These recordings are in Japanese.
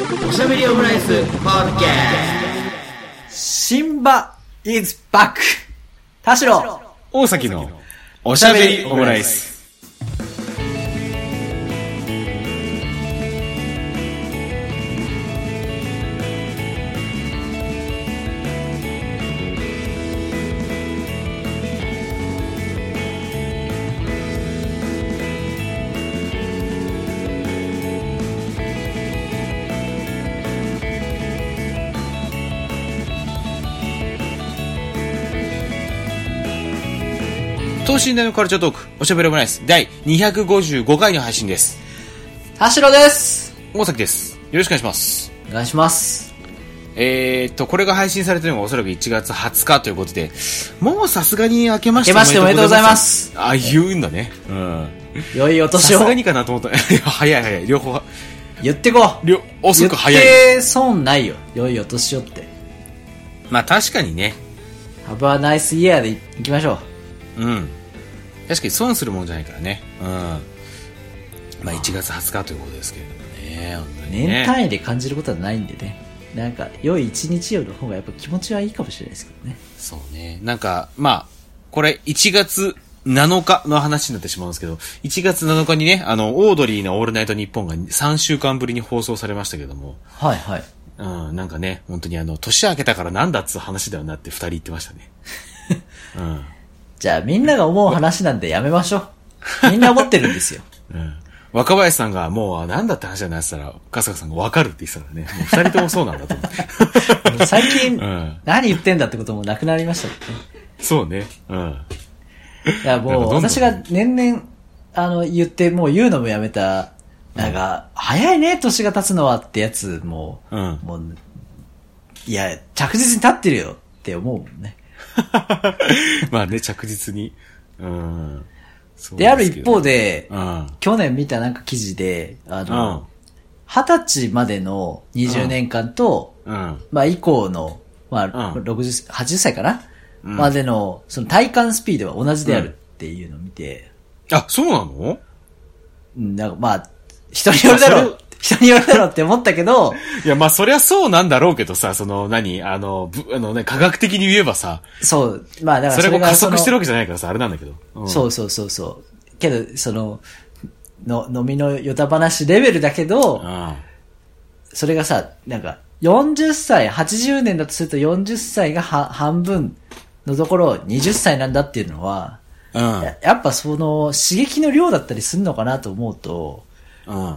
おしゃべりオムライスポッドキャシンバ is back! 田代大崎のおしゃべりオムライス。等身大のカルチャートーク、おしゃべりオムライス、第255回の配信です。田代です大崎です。よろしくお願いします。お願いします。えーっと、これが配信されてるのがおそらく1月20日ということで、もうさすがに明けまして明けましておめでとうございます。あ、言うんだね。うん。良いおさ年をすがにかなと思った。早い早い。両方は、言ってこう両、遅く早い。言って損ないよ。良いお年をって。まあ確かにね。Have a nice year でい行きましょう。うん。確かに損するもんじゃないからね。うん。まあ1月20日ということですけれどもね。本当にね年単位で感じることはないんでね。なんか、良い一日よの方がやっぱ気持ちはいいかもしれないですけどね。そうね。なんか、まあ、これ1月7日の話になってしまうんですけど、1月7日にね、あの、オードリーのオールナイトニッポンが3週間ぶりに放送されましたけども、はいはい。うん、なんかね、本当にあの、年明けたからなんだっつう話だよなって二人言ってましたね。うん。じゃあみんなが思う話なんでやめましょう。みんな思ってるんですよ。うん。若林さんがもう、あなんだって話だなって言ったら、春日さんがわかるって言ってたからね、もう二人ともそうなんだと思って。最近、ん何言ってんだってこともなくなりましたもんね。そうね。うん。いや、もう、私が年々、あの、言って、もう言うのもやめた、なんか、早いね、年が経つのはってやつ、もう、うんもう、いや、着実に経ってるよって思うもんね。まあね、着実に。うん。そうで、ある一方、で、うん。去年見たなんか記事で、あうんの、。二十歳までの20年間と、うん。まあ以降の、まあ、うん60、80歳かな、うんまでの、その体感スピードは同じであるっていうのを見て、あ、そうなの？うんなんかまあ、人によるだろう、人によるだろうって思ったけど、いや、まあ、そりゃそうなんだろうけどさ、その、何あの、ぶあのね、科学的に言えばさ、そう、まあだからそれを加速してるわけけじゃないからさ、あれなんだけど。うんそうそうそうそう。けど、その、の、飲みのよた話レベルだけど、うん。それがさ、なんか、40歳、80年だとすると40歳がは半分のところ20歳なんだっていうのは、うん。ややっぱその刺激の量だったりするのかなと思うと、うん。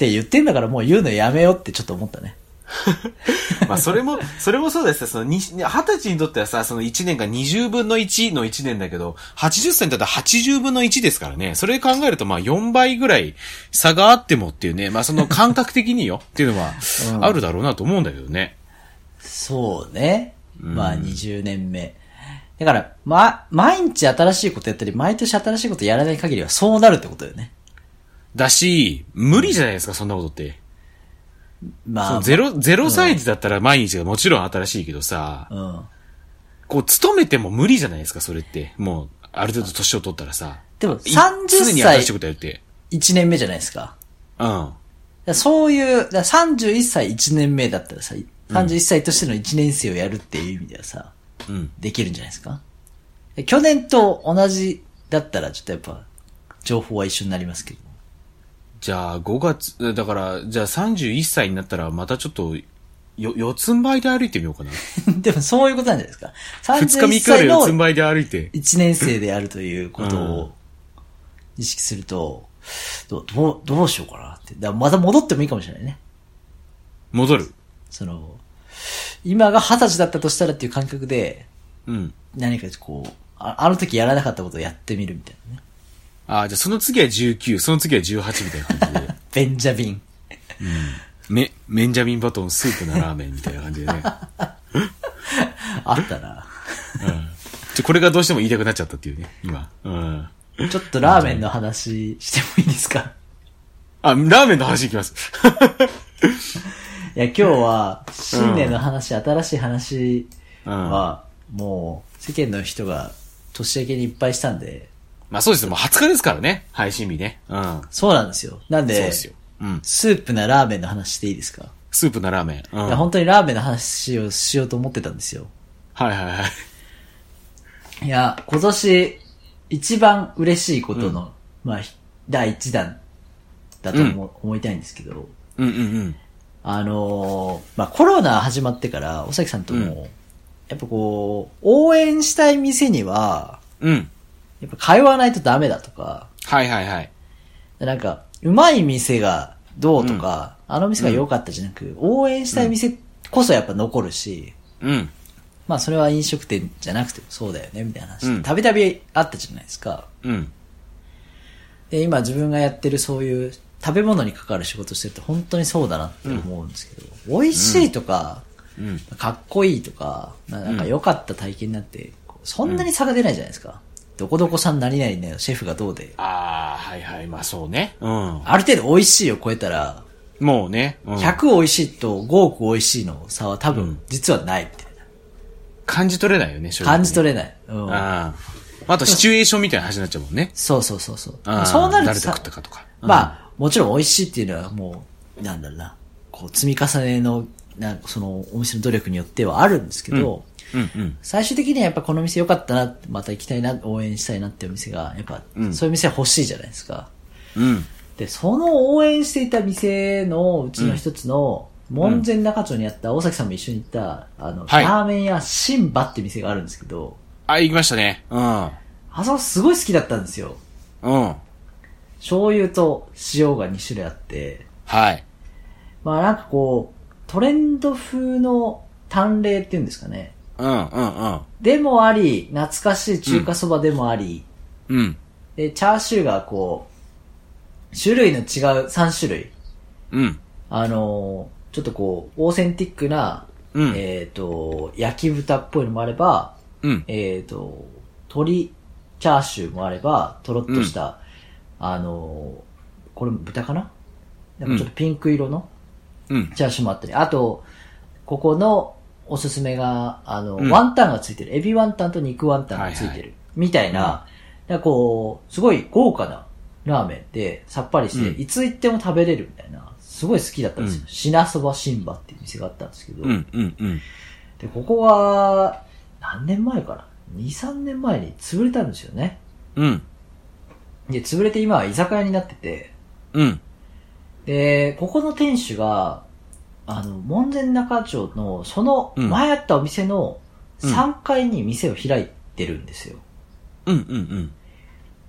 って言ってんだからもう言うのやめようってちょっと思ったね。まあ、それも、それもそうですよ。その、に二十歳にとってはさ、その1年が20分の1の1年だけど、80歳にとっては80分の1ですからね。それ考えると、まあ、4倍ぐらい差があってもっていうね、まあ、その感覚的によ っていうのはう、んあるだろうなと思うんだけどね。そうね。まあ20年目。だから、ま、毎日新しいことやったり、毎年新しいことやらない限りはそうなるってことよね。だし、無理じゃないですか、そんなことって。そまあ、のゼロ、ゼロ歳児だったら毎日がもちろん新しいけどさ、うん。こう、勤めても無理じゃないですか、それって。もう、ある程度年を取ったらさ。でもい30歳常に新しいことやって。1年目じゃないですか。うん。そういう、だから31歳1年目だったらさ、31歳としての1年生をやるっていう意味ではさ、うん。できるんじゃないですかで去年と同じだったらちょっとやっぱ、情報は一緒になりますけど。じゃあ、5月、だから、じゃあ31歳になったら、またちょっと、よ、四つん這いで歩いてみようかな。でもそういうことなんじゃないですか。2日3 31日で歳の四つん這いで歩いて。1年生であるということを意識すると、どう、どう、どうしようかなって。だまた戻ってもいいかもしれないね。戻る。その、今が二十歳だったとしたらっていう感覚で、うん。何かこう、ああの時やらなかったことをやってみるみたいなね。ああ、じゃあその次は19、その次は18みたいな感じで。ベンジャミン。め、メンジャミンバトンスープなラーメンみたいな感じでね。あったな。ちょこれがどうしても言いたくなっちゃったっていうね、今。うん。ちょっとラーメンの話してもいいですか？あ、ラーメンの話いきます。いや、今日は、新年の話、新しい話うん。は、もう、世間の人が年明けにいっぱいしたんで、まあそうですよ。もう20日ですからね。配信日ね。うん。そうなんですよ。なんで、そうですよ。うん。スープなラーメンの話していいですか？スープなラーメン。うん。いや、本当にラーメンの話をしようと思ってたんですよ。はいはいはい。いや、今年一番嬉しいことの、まあ、ひ第一弾だと思,、思いたいんですけど、うんうんうん。あのーまあ、コロナ始まってから、尾崎さんとも、やっぱこう、応援したい店には、うん。やっぱ通わないとダメだとか、はいはいはい。なんか、うまい店がどうとか、あの店が良かったじゃなく、応援したい店こそやっぱ残るし、うん。まあそれは飲食店じゃなくてもそうだよね、みたいな話。うんたびたびあったじゃないですか。うん。で、今自分がやってるそういう食べ物に関わる仕事してると本当にそうだなって思うんですけど、美味しいとか、うん。かっこいいとか、ななんか良かった体験になって、こうそんなに差が出ないじゃないですか。どこどこさん何々ね、シェフがどうで。ああ、はいはい。まあそうね。うん。ある程度美味しいを超えたら、もうね。うん、100美味しいと5億美味しいの差は多分実はないみたいな。感じ取れないよね、正直ね感じ取れない。うん。ああ。あとシチュエーションみたいな話になっちゃうもんね。そうそうそうそう。そうなるとさ誰と食ったかとか。うんまあ、もちろん美味しいっていうのはもう、なんだろうな、こう積み重ねの、なそのお店の努力によってはあるんですけど、うんうん。最終的にはやっぱこの店良かったな、また行きたいな、応援したいなっていうお店が、やっぱ、うんそういう店は欲しいじゃないですか。うん。で、その応援していた店のうちの一つの、門前仲町にあった、大崎さんも一緒に行った、あの、はいラーメン屋シンバって店があるんですけど、あ、行きましたね。うん。あそこすごい好きだったんですよ。うん。醤油と塩が2種類あって、はい。まあなんかこう、トレンド風の淡麗っていうんですかね。うんうんうん。でもあり、懐かしい中華そばでもあり、うん。で、チャーシューがこう、種類の違う3種類。うん。あのーちょっとこう、オーセンティックな、うんえっ、と、焼き豚っぽいのもあれば、うん。えっ、と、鶏チャーシューもあれば、とろっとした、あのーこれ豚かな？なんかちょっとピンク色のうん。チャーシューもあったり、あと、ここのおすすめが、あの、うんワンタンがついてる。エビワンタンと肉ワンタンがついてる。はいはいみたいな、なんかこう、すごい豪華なラーメンで、さっぱりして、うんいつ行っても食べれるみたいな、すごい好きだったんですよ。うん品そば新馬っていう店があったんですけど、うん。うん。うん。で、ここは、何年前かな ?2、3年前に潰れたんですよね。うん。で、潰れて今は居酒屋になってて、うん。で、ここの店主が、あの、門前仲町の、その前あったお店のうん3階に店を開いてるんですよ。うん。うん。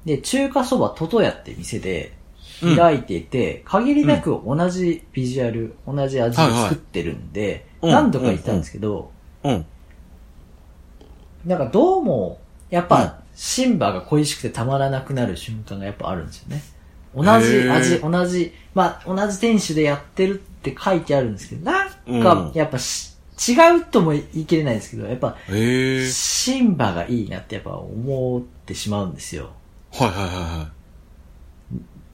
で、中華そばトトヤって店で開いていて、限りなく同じビジュアル、同じ味を作ってるんで、はいはい何度か行ったんですけど、うん。なんかどうも、やっうんぱ、シンバが恋しくてたまらなくなる瞬間がやっぱあるんですよね。同じへー味、同じ、まあ、同じ店主でやってるって書いてあるんですけど、なんうん、かやっぱし、違うとも言い切れないですけど、やっぱ。シンバがいいなってやっぱ思ってしまうんですよ。はいはいはいは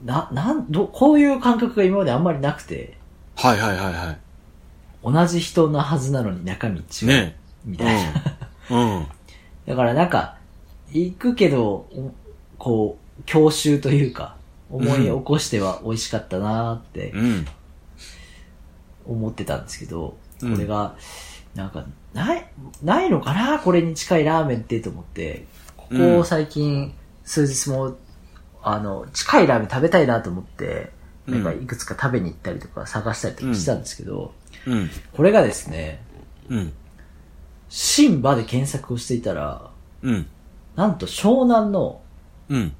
な、なん、ど、こういう感覚が今まであんまりなくて、い。はいはいはいはい。同じ人のはずなのに中身違う。ねみたいな。うん。だからなんか、行くけど、おこう、教習というか、思い起こしては美味しかったなーってうん。思ってたんですけど、うんこれが、なんか、ない、ないのかな？これに近いラーメンってと思って、ここ最近、数日も、あの、近いラーメン食べたいなと思って、なんかいくつか食べに行ったりとか探したりとかしたんですけど、うん。これがですね、うん。シンバで検索をしていたら、うん。なんと湘南のうん。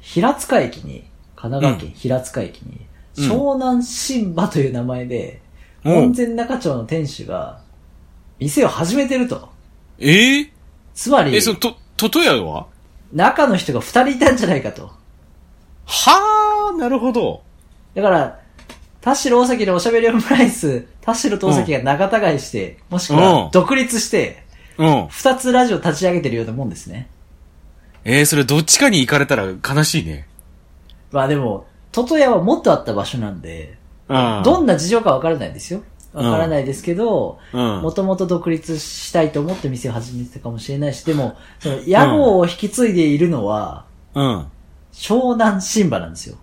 平塚駅に、神奈川県平塚駅に、うん湘南新馬という名前で、うん門前仲町の店主が、店を始めてると。え？えつまりえ、、その、と、トトヤは？中の人が二人いたんじゃないかと。はあ、なるほど。だから、田代大崎のおしゃべりオムライス、田代と大崎が仲違いして、もしくうんは独立して、うん。二つラジオ立ち上げてるようなもんですね。えー、それどっちかに行かれたら悲しいね。まあでも、トトヤはもっとあった場所なんで、うん。どんな事情かわからないですよ。わからないですけど、うんもともと独立したいと思って店を始めてたかもしれないし、でも、その、屋号を引き継いでいるのは、うん。湘南新馬なんですよ。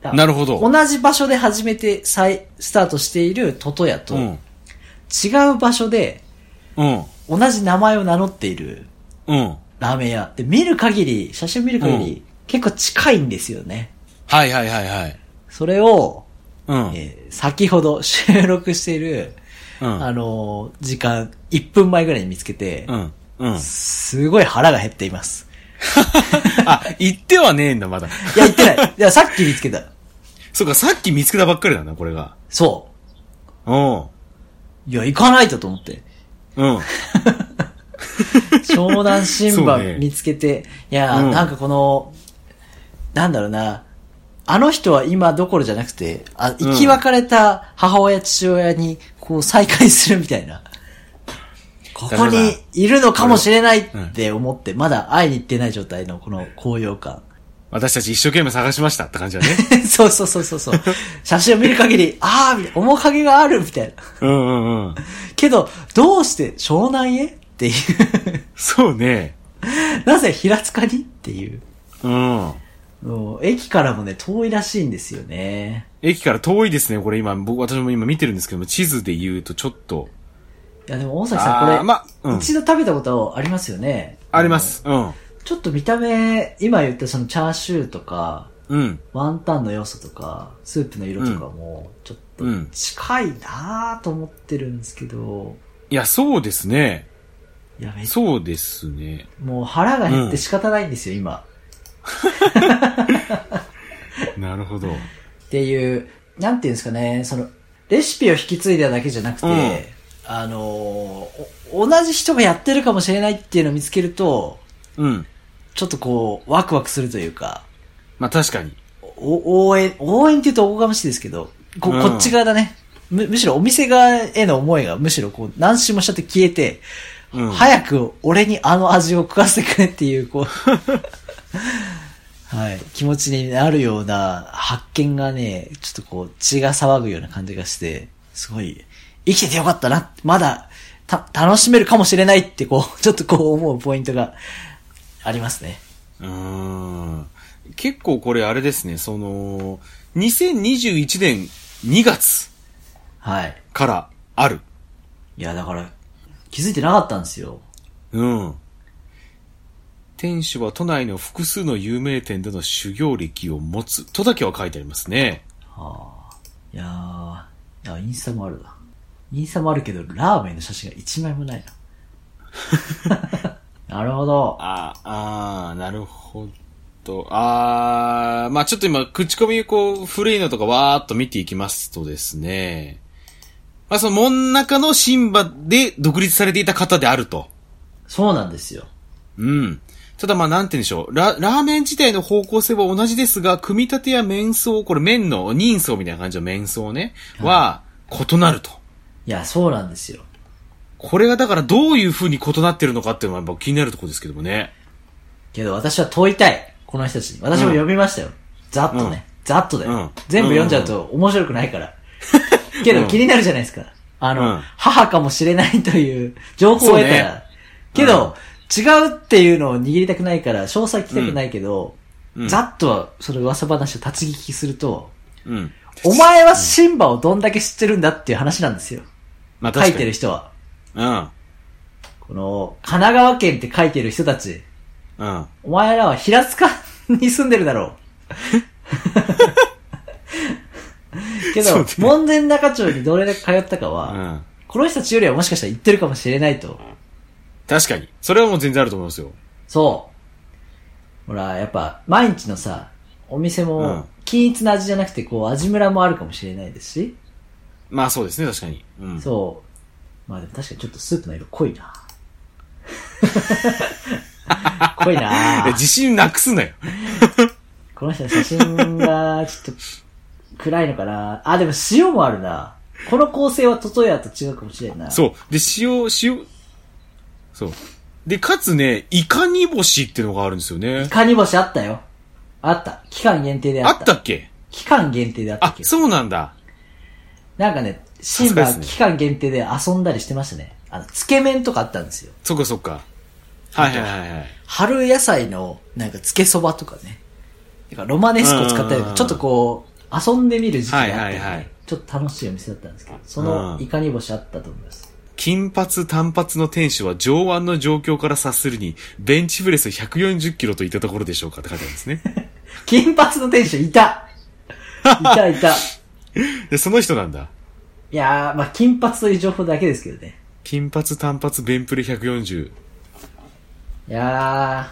だなるほど。同じ場所で初めて再スタートしているトトヤと、うん。違う場所でうん。同じ名前を名乗っているうん。ラーメン屋。で、見る限り、写真を見る限り、結構近いんですよね。はいはいはいはい。それを、うん。えー先ほど収録している、うん。あのー時間、1分前ぐらいに見つけて、うん。うん。すごい腹が減っています。あ、言ってはねえんだ、まだ。いや、言ってない。いや、さっき見つけた。そうか、さっき見つけたばっかりなんだ、これが。そうん。う。いや、行かないとと思って。うん。湘南新そうね馬見つけて、いや、うんなんかこの、なんだろうな、あの人は今どころじゃなくて、あ、生き別れた母親、父親に、こう再会するみたいな。ここにいるのかもしれないって思って、まだ会いに行ってない状態のこの高揚感。私たち一生懸命探しましたって感じだね。そうそうそうそうそう。写真を見る限り、ああ、面影があるみたいな。うんうんうん。けど、どうして湘南へっていう。そうね。なぜ平塚にっていう。うん。駅からもね、遠いらしいんですよね。駅から遠いですね、これ今、僕、私も今見てるんですけども、地図で言うとちょっと。いやでも大崎さんこれ、まうん一度食べたことありますよね。あります。うん。ちょっと見た目、今言ったそのチャーシューとか、うん。ワンタンの要素とか、スープの色とかも、ちょっとうん近いなぁと思ってるんですけど、いや、そうですね。いや、めっそうですね。もう腹が減って仕方ないんですよ、今。なるほど。っていう、なんていうんですかね、その、レシピを引き継いだだけじゃなくて、うんあの同じ人がやってるかもしれないっていうのを見つけると、うん。ちょっとこう、ワクワクするというか、まあ確かに。お応援、応援って言うとおこがましいですけど、こうんこっち側だね。む、むしろお店側への思いが、むしろこう、何周もしちゃって消えて、うん。早く俺にあの味を食わせてくれっていう、こう、はい、気持ちになるような発見がね、ちょっとこう、血が騒ぐような感じがして、すごい、生きててよかったな、まだ、た、楽しめるかもしれないってこう、ちょっとこう思うポイントがありますね。うーん。結構これあれですね、その、2021年2月はい。からある。いや、だから、気づいてなかったんですよ。うん。店主は都内の複数の有名店での修行歴を持つとだけは書いてありますね。はあ。いやー、いや、インスタもあるな。インスタもあるけど、ラーメンの写真が一枚もないな。なるほど。ああー、なるほど。あー、まあちょっと今、口コミこう、古いのとかわーっと見ていきますとですね。まあその真ん中の新馬で独立されていた方であると。そうなんですよ。うん。ただまあなんて言うんでしょう。ラ、ラーメン自体の方向性は同じですが、組み立てや麺層、これ麺の人相みたいな感じの麺層ね、は、異なると。いや、そうなんですよ。これがだからどういう風に異なってるのかっていうのはやっぱ気になるところですけどもね。けど私は問いたい。この人たちに。私も読みましたよ。ざっとね。ざっとだよ、うん全部読んじゃうと面白くないから。けど気になるじゃないですか。あの、うん母かもしれないという情報を得たら。けど、違うっていうのを握りたくないから、詳細聞きたくないけど、うんざっとはその噂話を立ち聞きすると、うん。お前はシンバをどんだけ知ってるんだっていう話なんですよ。まあ書いてる。人は。うん。この、神奈川県って書いてる人たち、うん。お前らは平塚に住んでるだろう。けどそうね、門前仲町にどれだけ通ったかは、うん。この人たちよりはもしかしたら行ってるかもしれないと。確かに。それはもう全然あると思いますよ。そう。ほら、やっぱ、毎日のさ、お店うんも、均一な味じゃなくて、こう、味ムラもあるかもしれないですし、まあそうですね、確かに。うん。そう。まあでも確かにちょっとスープの色濃いな 濃いいなや自信なくすなよ。この人の写真が、ちょっと、暗いのかなあ、でも塩もあるな。この構成はトトヤと違うかもしれんな。そう。で、塩、塩、そう。で、かつね、イカ煮干しっていうのがあるんですよね。カニ星あったよ。あった。期間限定でああった。ったっけ？期間限定であったあけ、ど。そうなんだ。なんかね、シンバ期間限定で遊んだりしてましたね。あの、つけ麺とかあったんですよ。そっかそっか。はいはいはいはい。春野菜の、なんか、つけそばとかね。なんかロマネスコを使ったような、うんちょっとこう、遊んでみる時期があって、ねはいはいはいちょっと楽しいお店だったんですけど、そのうんいかに星あったと思います。金髪単発の店主は上腕の状況から察するに、ベンチプレス140キロといったところでしょうかって書いてあるんですね。金髪の店主いたいたいた。で、その人なんだ。いやー、まあ金髪という情報だけですけどね。金髪単発ベンプレ140。いや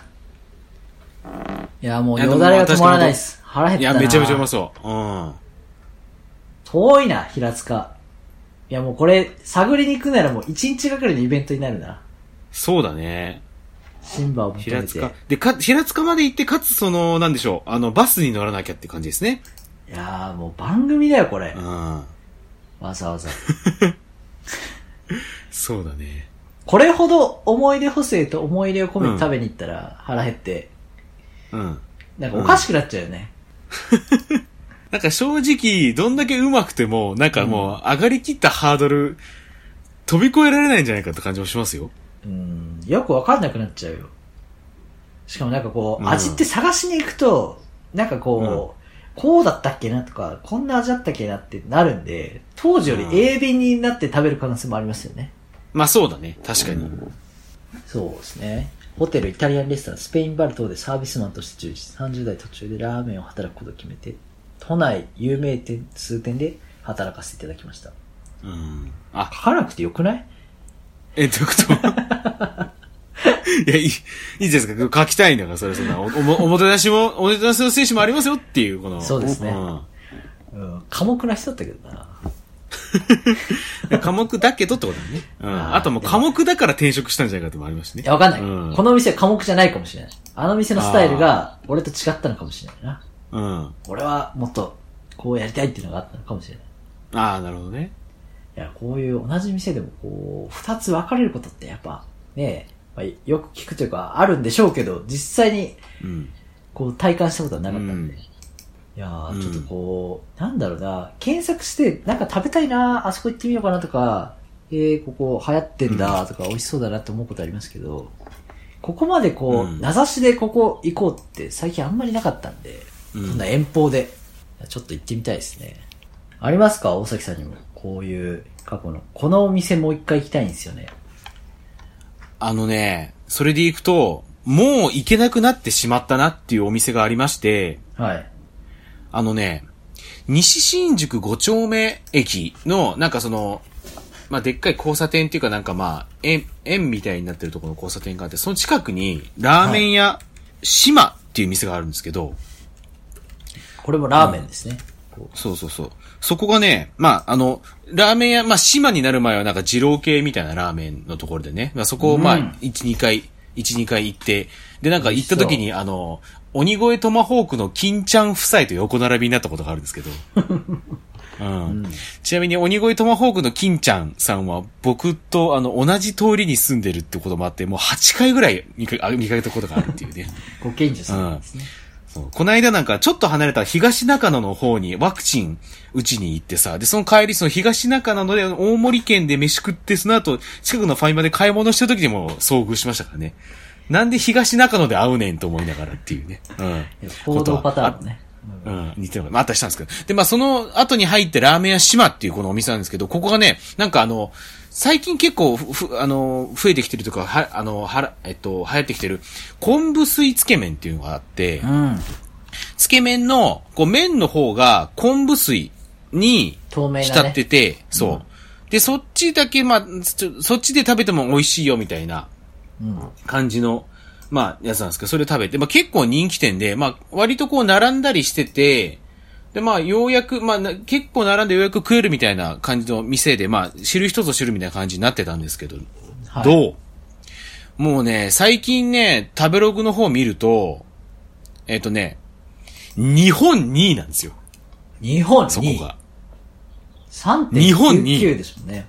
ー。いやーもうよだれが止まらないです。腹減ったないや、めちゃめちゃうまそう。うん。遠いな、平塚。いやもうこれ、探りに行くならもう一日がかりのイベントになるな。そうだね。シンバを求めて。平塚。で、か、平塚まで行って、かつその、なんでしょう、あの、バスに乗らなきゃって感じですね。いやーもう番組だよ、これう。ん。わざわざ。そうだね。これほど思い出補正と思い入れを込めて食べに行ったら腹減って、うん。なんかおかしくなっちゃうよね。なんか正直、どんだけ上手くても、なんかもう、上がりきったハードル、飛び越えられないんじゃないかって感じもしますよ。うん、よくわかんなくなっちゃうよ。しかもなんかこう、うん味って探しに行くと、なんかこう、こうだったっけなとか、こんな味だったっけなってなるんで、当時よりうん鋭敏になって食べる可能性もありますよね。まあそうだね。確かに。そうですね。ホテル、イタリアンレストラン、スペインバル等でサービスマンとして従事。30代途中でラーメンを働くことを決めて、都内有名店数店で働かせていただきました。うん。あ、書かなくてよくない？え、どういうこと？いや、いい、いいですか？書きたいんだから、それ、そんな、お、おも、おもてなしも、おもてなしの精神もありますよっていう、この。そうですねんうん。寡黙な人だったけどな。科目だけどってことだね。うん。あーあともう科目だから転職したんじゃないかってもありますしね。いや、わかんない。うんこの店は寡黙じゃないかもしれない。あの店のスタイルが、俺と違ったのかもしれないな。うん。俺はもっと、こうやりたいっていうのがあったのかもしれない。ああ、なるほどね。いや、こういう同じ店でもこう、二つ分かれることってやっぱ、ねまあ、よく聞くというか、あるんでしょうけど、実際に、うん。こう、体感したことはなかったんで。うんいやちょっとこう、なんだろうな、検索して、なんか食べたいな、あそこ行ってみようかなとか、えー、ここ流行ってんだとか、美味しそうだなって思うことありますけど、ここまでこう、うん名指しでここ行こうって最近あんまりなかったんで、うん遠方で、ちょっと行ってみたいですね。ありますか？大崎さんにも。こういう過去の。このお店もう一回行きたいんですよね。あのね、それで行くと、もう行けなくなってしまったなっていうお店がありまして、はい。あのね、西新宿5丁目駅の、なんかその、まあ、でっかい交差点っていうかなんかまあ、円、円みたいになってるところの交差点があって、その近くに、ラーメン屋、島っていう店があるんですけど、これもラーメンですね。こそうそうそう。そこがね、まあ、あの、ラーメン屋、まあ、島になる前はなんか二郎系みたいなラーメンのところでね、まあ、そこをまあ、うん一、二回、一、二回行って、で、なんか行った時に、あの、鬼越トマホークの金ちゃん夫妻と横並びになったことがあるんですけど、うん。ちなみに鬼越トマホークの金ちゃんさんは僕とあの同じ通りに住んでるってこともあって、もう8回ぐらい見かあ見かけたことがあるっていうね。う ご近所さんですね。そうこの間なんかちょっと離れた東中野の方にワクチン打ちに行ってさ、で、その帰りその東中野ので大森県で飯食って、その後近くのファイマで買い物した時にも遭遇しましたからね。なんで東中野で会うねんと思いながらっていうね。うん。行動パターンもね。うん、似てるの。まあ、あったりしたんですけど。で、まあ、その後に入ってラーメン屋島っていうこのお店なんですけど、ここがね、なんかあの、最近結構ふ、ふあの、増えてきてるとか、は、あの、はら、えっと、流行ってきてる、昆布水つけ麺っていうのがあって、うん。つけ麺の、こう、麺の方が昆布水に透明なね浸ってて、そう。で、そっちだけ、まあ、そっちで食べても美味しいよみたいなうん。感じの、まあ、やつなんですけど、それ食べて、まあ結構人気店で、まあ割とこう並んだりしてて、で、まあようやく、まあな結構並んでようやく食えるみたいな感じの店で、まあ知る人ぞ知るみたいな感じになってたんですけど、はいどう？もうね、最近ね、食べログの方見ると、えっ、とね、日本2位なんですよ。日本にそこが。3.99日本にですもんね。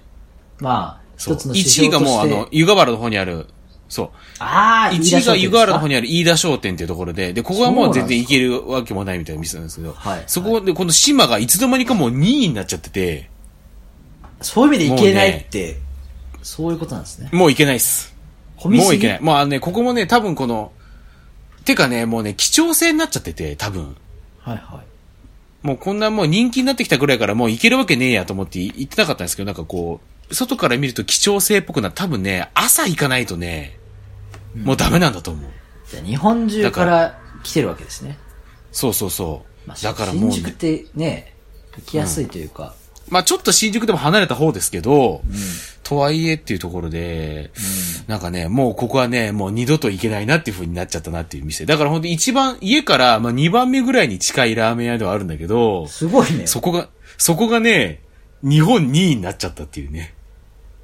まあ、そう。一つの指1位標としてがもうあの、湯河原の方にある、そう。ああ、1位が湯河原の方に。にある飯田商店っていうところで、で、ここはもう全然行けるわけもないみたいな店なんですけど、はいそこでこの島がいつの間にかもう2位になっちゃってて、そういう意味でいけないって、そういうことなんですね。もう行けないっす。もう行けない。もうあのね、ここもね、多分この、てかね、もうね、貴重性になっちゃってて、多分。はいはい。もうこんなもう人気になってきたぐらいからもう行けるわけねえやと思って行ってなかったんですけど、なんかこう、外から見ると貴重性っぽくな多分ね、朝行かないとね、もうダメなんだと思う。じゃあ日本中から来てるわけですね。そうそうそう。まあ、だからもう、新宿ってね、行きやすいというか、まあちょっと新宿でも離れた方ですけど、とはいえっていうところで、なんかね、もうここはね、もう二度と行けないなっていう風になっちゃったなっていう店。だから本当に一番、家から、まあ2番目ぐらいに近いラーメン屋ではあるんだけど、すごいね。そこが、そこがね、日本2位になっちゃったっていうね。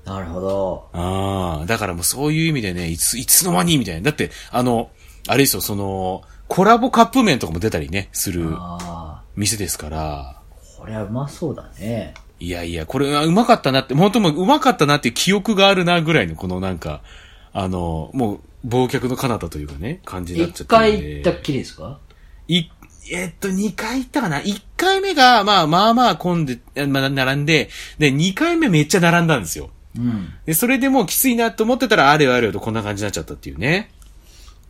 なるほど。ああ、だからもうそういう意味でね、いつ、いつの間にみたいな。だって、あの、あれですよ、その、コラボカップ麺とかも出たりね、する店ですから、これはうまそうだね。いやいや、これはうまかったなって、本当もううまかったなっていう記憶があるなぐらいの、このなんか、あの、もう、忘却の彼方というかね、感じになっちゃ一ってるんで。回行ったっきりですか？い、えっと、二回行ったかな一回目が、まあまあまあ混んで、えまあ並んで、で、二回目めっちゃ並んだんですよ。うん。で、それでもうきついなと思ってたら、あれよあれよとこんな感じになっちゃったっていうね。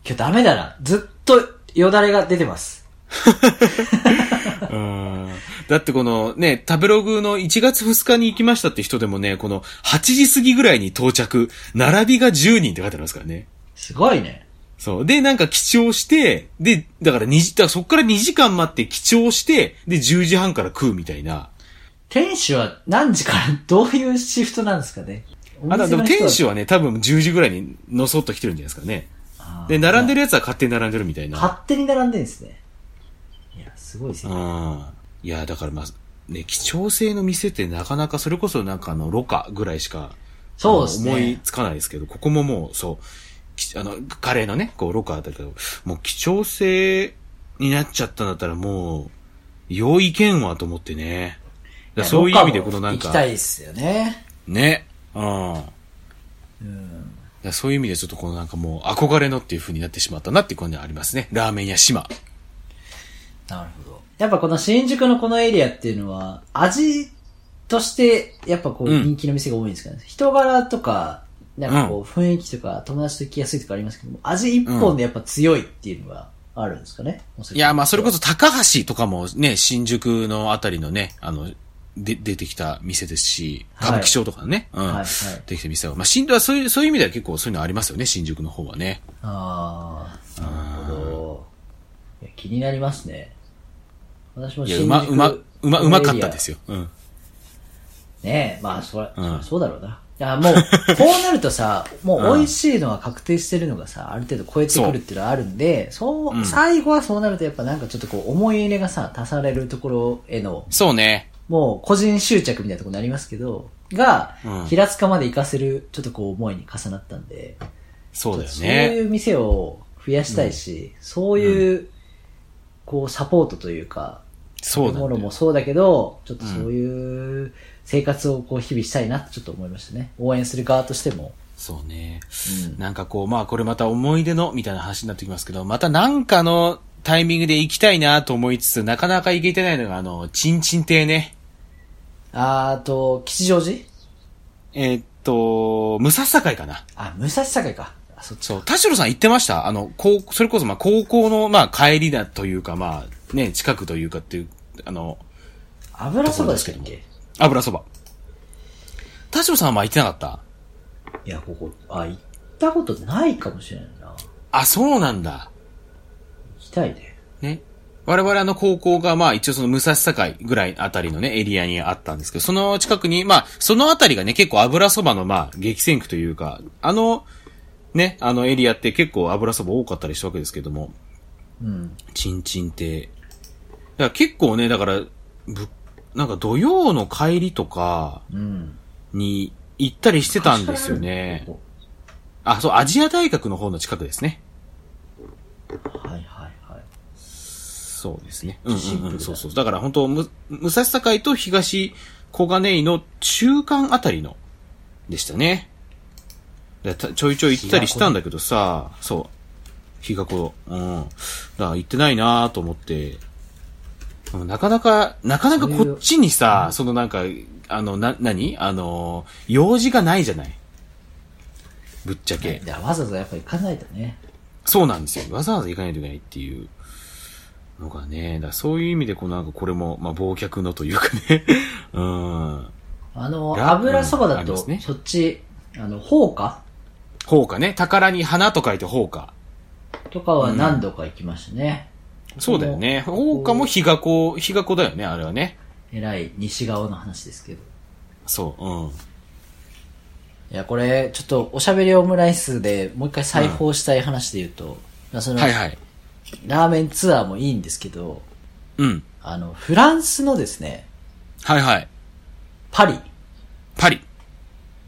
今日ダメだな。ずっとよだれが出てます。うん。だってこのね、食べログの1月2日に行きましたって人でもね、この8時過ぎぐらいに到着、並びが10人って書いてありますからね。すごいね。そう。で、なんか記帳して、で、だから2時、だからそっから2時間待って記帳して、で、10時半から食うみたいな。店主は何時からどういうシフトなんですかね？あ、だでも店主ははね、多分10時ぐらいにのそっと来てるんじゃないですかね。で、並んでるやつは勝手に並んでるみたいな。勝手に並んでるんですね。いや、すごいですね。うん。いや、だからまあ、ね、貴重性の店ってなかなかそれこそなんかあの、ロカぐらいしか、そうですあの思いね。つかないですけど、ここももう、そう、きあの、カレーのね、こう、ロカだけど、もう貴重性になっちゃったんだったらもう、良いけんわと思ってね。そういう意味でこのなんか、行きたいですよね。ね、うん。だからそういう意味でちょっとこのなんかもう憧れのっていう風になってしまったなっていう感じはありますね。ラーメン屋島。なるほど。やっぱこの新宿のこのエリアっていうのは、味として、やっぱこううん人気の店が多いんですかね。人柄とか、なんかこう雰囲気とか、友達と行きやすいとかありますけども、味一本でやっぱ強いっていうのがあるんですかね。いや、まあそれこそ。そ高橋とかもね、新宿のあたりのね、あの、で、出てきた店ですし、はい歌舞伎町とかね、うん。はいはいできた店は。まあ新宿はそういう、そういう意味では結構そういうのありますよね、新宿の方はね。ああ、なるほど。いや気になりますね。私もいや、新宿うま、うま、うま、うまかったですよ。よ。うん。ねえ、まあ、それ、うんそうだろうな。いや、もう、こうなるとさ、もう美味しいのが確定してるのがさ、ある程度超えてくるっていうのはあるんで、そう、うん最後はそうなるとやっぱなんかちょっとこう、思い入れがさ、足されるところへの、そうね。もう個人執着みたいなところになりますけど、が、うん平塚まで行かせる、ちょっとこう思いに重なったんで、そうだよそうね。いう店を増やしたいし、そういう、こう、サポートというか、そうだね食べ物も。そうだけど、ちょっとそういう生活をこう日々したいなってちょっと思いましたね。応援する側としても。そうね。うんなんかこう、まあこれまた思い出の、みたいな話になってきますけど、またなんかのタイミングで行きたいなと思いつつ、なかなか行けてないのが、あの、チンチン亭ね。あーあと、吉祥寺？えーっと、武蔵境かな。あ、武蔵境か。あ、そっち。そう、田代さん行ってました？あの、高それこそまあ高校のまあ帰りだというかまあね、近くというかっていう、あの、油そばでしたっところでけ油そば。田代さんはまあ行ってなかった？いや、ここ、あ、行ったことないかもしれないな。行あ、そうなんだ。きたいね。ね。我々あの高校がまあ一応その武蔵境ぐらいあたりのね、エリアにあったんですけど、その近くに、まあそのあたりがね、結構油そばのまあ激戦区というか、あの、ね、あのエリアって結構油そば多かったりしたわけですけども、うん。チンチン亭。だから結構ね、だから、ぶ、なんか土曜の帰りとかうん。に行ったりしてたんですよね。あ、そう、アジア大学の方の近くですね。はいはいはい。そうですね。うんそうそう。だから本当む、武蔵境と東小金井の中間あたりの、でしたね。ちょいちょい行ったりしたんだけどさ、そう。日がこうん。だから行ってないなと思って、うんなかなか、なかなかこっちにさ、そのなんか、あの、な、なにあの、用事がないじゃない？ぶっちゃけ。いや、わざわざやっぱ行かないとね。そうなんですよ。わざわざ行かないといけないっていう。うのがね、だそういう意味で、このなんかこれも、まあ、忘却のというかね。うん。あの、ラ油そばだと、うんねそっち、あの、放火？放火ね。宝に花と書いて放火。とかは何度か行きましたね。そうだよね。放火も日が子、日が子だよね、あれはね。えらい西側の話ですけど。そう、うん。いや、これ、ちょっとおしゃべりオムライスでもう一回再訪したい話で言うと、まあその、はいはい。ラーメンツアーもいいんですけど、うん。あの、フランスのですね、はいはい。パリパリ。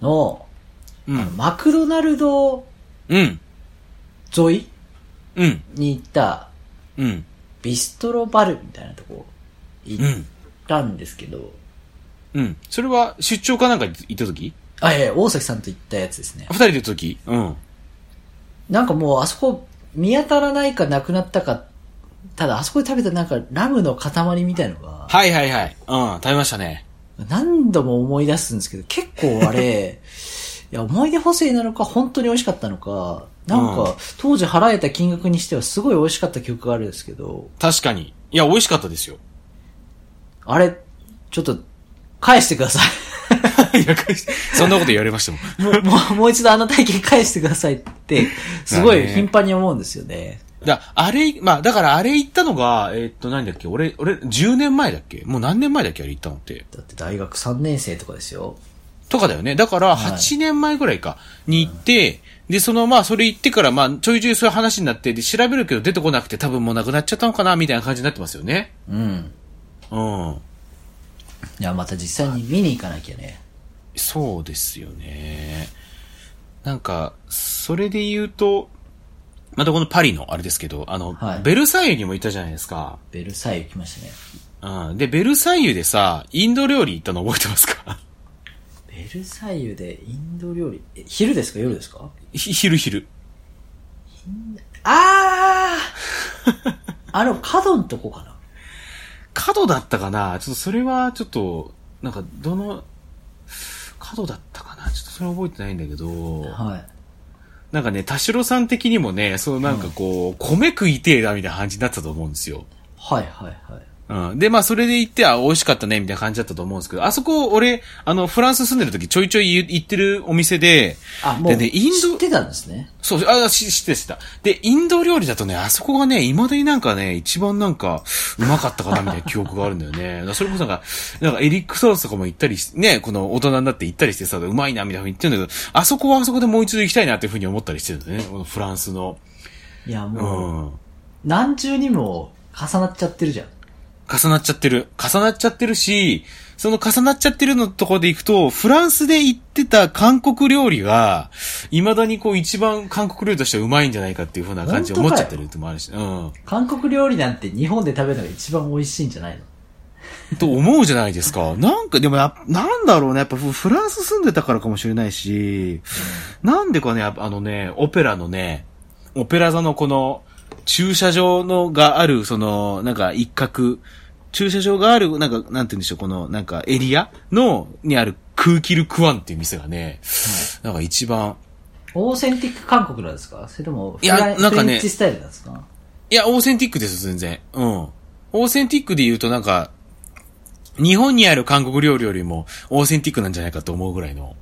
の、うん。マクドナルドうん。沿いうん。に行ったうん。ビストロバルみたいなとこ行っうん。たんですけど、うん。それは出張かなんか行った時？あ、いやいや大崎さんと行ったやつですね二。人で行った時？うん。なんかもうあそこ見当たらないかなくなったか、ただあそこで食べたなんかラムの塊みたいのが、はいはいはい。うん。食べましたね。何度も思い出すんですけど、結構あれ、いや、思い出補正なのか、本当に美味しかったのか、なんうんか、当時払えた金額にしてはすごい美味しかった記憶があるんですけど、確かに。いや、美味しかったですよ。あれ、ちょっと、返してください。いや、そんなこと言われましたもん。もう、もう、一度あの体験返してくださいって、すごい頻繁に思うんですよね。だ、あれ、まあ、だからあれ行ったのが、えーっと、何だっけ？俺、俺、10年前だっけ？もう何年前だっけあれ行ったのって。だって大学3年生とかですよ。とかだよね。だから、はい8年前ぐらいか、に行って、で、その、まあ、それ行ってから、まあ、ちょいちょいそういう話になって、で、調べるけど出てこなくて、多分もうなくなっちゃったのかな、みたいな感じになってますよね。うん。うん。いや、また実際に見に行かなきゃね。そうですよね。なんか、それで言うと、またこのパリのあれですけど、あの、はいベルサイユにも行ったじゃないですか。ベルサイユ行きましたね。うん。で、ベルサイユでさ、インド料理行ったの覚えてますか？ベルサイユでインド料理、え昼ですか？夜ですか？ひ昼昼。あー あの、角のとこかな？角だったかな？ちょっとそれはちょっと、なんかどの、角だったかな？ちょっとそれは覚えてないんだけど、はい。なんかね、田代さん的にもね、そうなんかこう、米食いてえだみたいな感じになったと思うんですよ。はいはいはい。うん。で、まあ、それで行って、あ、美味しかったね、みたいな感じだったと思うんですけど、あそこ、俺、あの、フランス住んでる時ちょいちょい行ってるお店で、あ、もう、でねインド知ってたんですね。そう、あ、し、知ってた。で、インド料理だとね、あそこがね、未だになんかね、一番なんか、うまかったかな、みたいな 記憶があるんだよね。それこそなんか、なんかエリックソースとかも行ったりし、ね、この大人になって行ったりしてさ、うまいな、みたいなふうに言ってるんだけど、あそこはあそこでもう一度行きたいなっていうふうに思ったりしてるんだよね、このフランスの。いや、うもう、ん。何重にも重なっちゃってるじゃん。重なっちゃってる。重なっちゃってるし、その重なっちゃってるのところで行くと、フランスで行ってた韓国料理が、未だにこう一番韓国料理としてはうまいんじゃないかっていうふうな感じを思っちゃってるってのもあるし、うん。韓国料理なんて日本で食べるのが一番美味しいんじゃないの？と思うじゃないですか。なんか、でもや、なんだろうね。やっぱフフランス住んでたからかもしれないし、なんでかね、あのね、オペラのね、オペラ座のこの、駐車場のがある、その、なんか一角、駐車場がある、なんか、なんて言うんでしょう、この、なんかエリアの、にあるクーキルクワンっていう店がね、なんか一番、オーセンティック韓国なんですか？それとも、いやなんかねフレンチスタイルなんですか？いや、オーセンティックです、全然。うん。オーセンティックで言うとなんか、日本にある韓国料理よりも、オーセンティックなんじゃないかと思うぐらいの。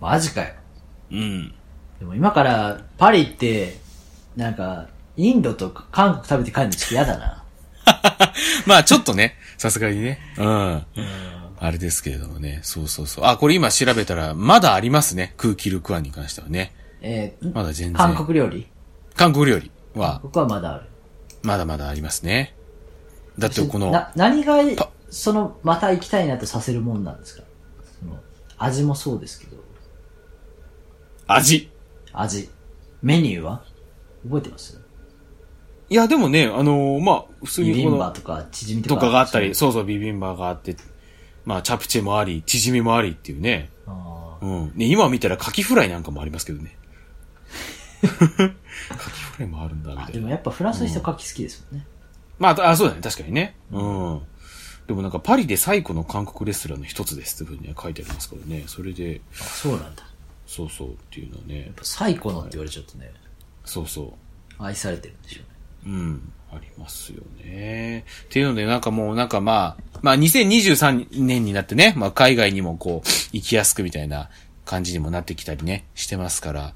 マジかよ。うん。でも今からパリ行って、なんか、インドと韓国食べて帰るのちょっと嫌だな。まあちょっとね、さすがにね。うん。あれですけれどもね。そうそうそう。あ、これ今調べたら、まだありますね。空気ルクワンに関してはね。えーまだ全然。韓国料理？韓国料理は、僕はまだある。まだまだありますね。だってこの、な、何がパ、その、また行きたいなとさせるもんなんですか？その、味もそうですけど、味。味。メニューは？覚えてます？いや、でもね、あのーまあ、普通ビビにこの、ンバとか、チヂミととか。かがあったり、そうそう、ビビンバがあって、まあ、チャプチェもあり、チヂミもありっていうね。あうん。ね、今見たらカキフライなんかもありますけどね。カキフライもあるんだ、みたいな。でもやっぱフランスの人牡蠣好きですもんね。まあ、あ、そうだね、確かにね。うん。でもなんか、パリで最古の韓国レストランの一つですっていうふうには書いてありますからね。それで、あ、そうなんだ。やそうそうっていうのはねっ。ぱ最古のって言われちゃうとね、そうそ愛されてるんでしょうね。う。うん。ありますよね。っていうので、なんかもう、なんかまあ、まあ2023年になってね、まあ海外にもこう、行きやすくみたいな感じにもなってきたりね、してますから、っ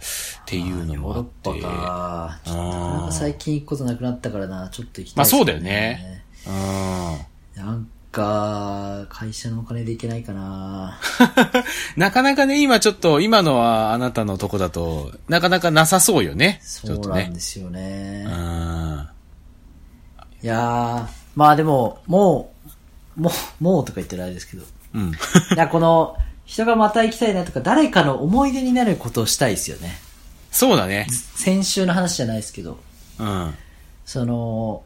ていうのもあって。パか。ちょっとなかなか最近行くことなくなったからな、ちょっと行きたいですまあそうだよね。うん。なんか、会社のお金で行けないかな。なかなかね、今ちょっと、今のはあなたのとこだと、なかなかなさそうよね。ちそうなん。ですよね。うん。いやー、まあでも、もう、もう、もうとか言ってるあれですけど。うん。いや、この、人がまた行きたいなとか、誰かの思い出になることをしたいですよね。そうだね。先週の話じゃないですけど、うん。その、